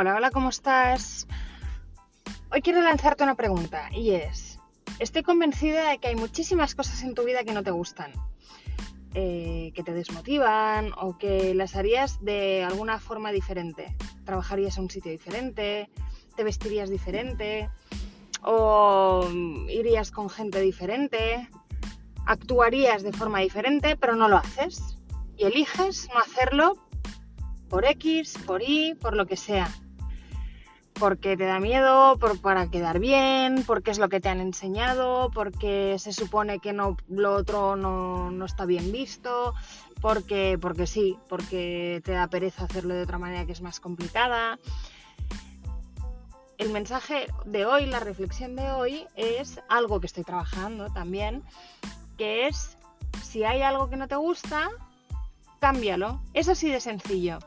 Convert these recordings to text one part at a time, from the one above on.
Hola, hola, ¿cómo estás? Hoy quiero lanzarte una pregunta y es, estoy convencida de que hay muchísimas cosas en tu vida que no te gustan, eh, que te desmotivan o que las harías de alguna forma diferente. Trabajarías en un sitio diferente, te vestirías diferente o irías con gente diferente, actuarías de forma diferente, pero no lo haces. Y eliges no hacerlo por X, por Y, por lo que sea porque te da miedo, por, para quedar bien, porque es lo que te han enseñado, porque se supone que no, lo otro no, está bien visto, porque, porque sí, porque te da pereza hacerlo de otra manera que es más complicada. El mensaje de hoy, la reflexión de hoy es algo que estoy trabajando también, que es si hay algo que no te gusta, cámbialo. Es así de sencillo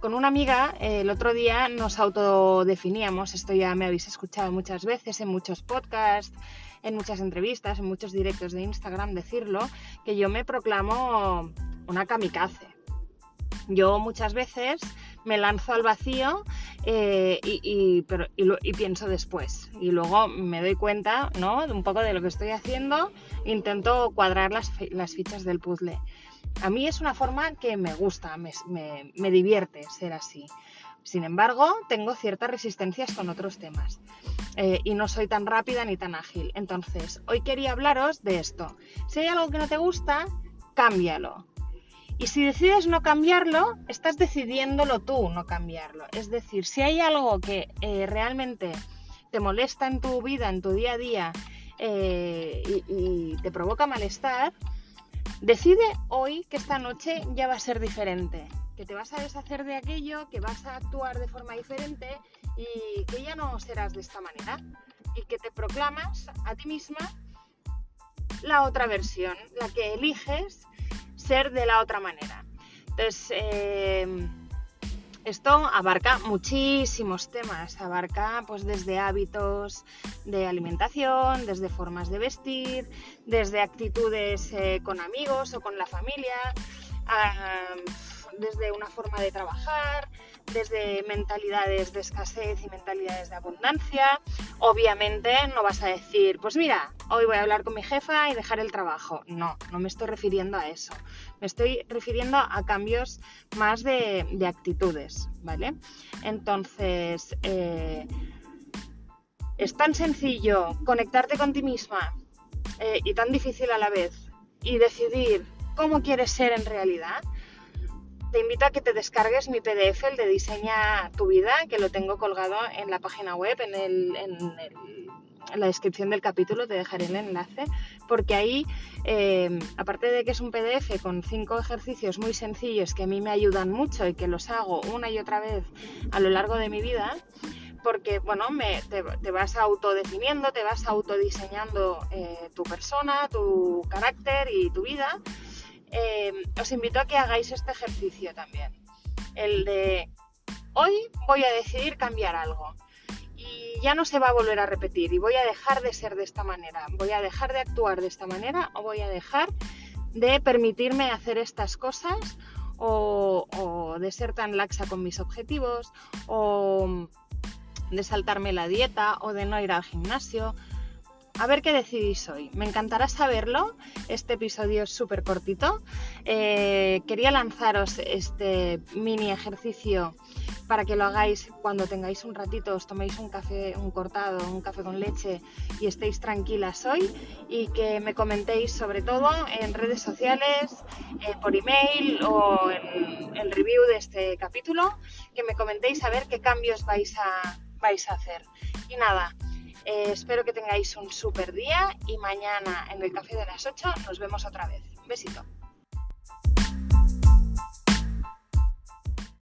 con una amiga eh, el otro día nos autodefiníamos, esto ya me habéis escuchado muchas veces en muchos podcasts, en muchas entrevistas, en muchos directos de Instagram decirlo, que yo me proclamo una kamikaze. Yo muchas veces me lanzo al vacío eh, y, pienso después. Y luego me doy cuenta ¿no? de un poco de lo que estoy haciendo, intento cuadrar las, las fichas del puzzle. A mí es una forma que me gusta, me, divierte ser así. Sin embargo, tengo ciertas resistencias con otros temas eh, y no soy tan rápida ni tan ágil. Entonces, hoy quería hablaros de esto. Si hay algo que no te gusta, cámbialo. Y si decides no cambiarlo, estás decidiéndolo tú no cambiarlo. Es decir, si hay algo que eh, realmente te molesta en tu vida, en tu día a día, eh, y te provoca malestar, Decide hoy que esta noche ya va a ser diferente, que te vas a deshacer de aquello, que vas a actuar de forma diferente y que ya no serás de esta manera y que te proclamas a ti misma la otra versión, la que eliges ser de la otra manera. Entonces, eh, esto abarca muchísimos temas, abarca pues desde hábitos de alimentación, desde formas de vestir, desde actitudes eh, con amigos o con la familia, desde una forma de trabajar, desde mentalidades de escasez y mentalidades de abundancia. Obviamente no vas a decir, pues mira, hoy voy a hablar con mi jefa y dejar el trabajo. No, no me estoy refiriendo a eso. Me estoy refiriendo a cambios más de, actitudes, ¿vale? Entonces, eh, es tan sencillo conectarte con ti misma eh, y tan difícil a la vez y decidir cómo quieres ser en realidad te invito a que te descargues mi PDF, el de Diseña tu vida, que lo tengo colgado en la página web, en, la descripción del capítulo, te dejaré el enlace, porque ahí, eh, aparte de que es un PDF con cinco ejercicios muy sencillos que a mí me ayudan mucho y que los hago una y otra vez a lo largo de mi vida, porque bueno, me, te, vas autodefiniendo, te vas autodiseñando eh, tu persona, tu carácter y tu vida eh, os invito a que hagáis este ejercicio también. El de hoy voy a decidir cambiar algo y ya no se va a volver a repetir y voy a dejar de ser de esta manera, voy a dejar de actuar de esta manera o voy a dejar de permitirme hacer estas cosas o, o de ser tan laxa con mis objetivos o de saltarme la dieta o de no ir al gimnasio a ver qué decidís hoy. Me encantará saberlo. Este episodio es súper cortito. Eh, quería lanzaros este mini ejercicio para que lo hagáis cuando tengáis un ratito, os toméis un café, un cortado, un café con leche y estéis tranquilas hoy y que me comentéis sobre todo en redes sociales, eh, por email o en el review de este capítulo, que me comentéis a ver qué cambios vais a, vais a hacer. Y nada, eh, espero que tengáis un super día y mañana en el café de las 8 nos vemos otra vez. Un besito.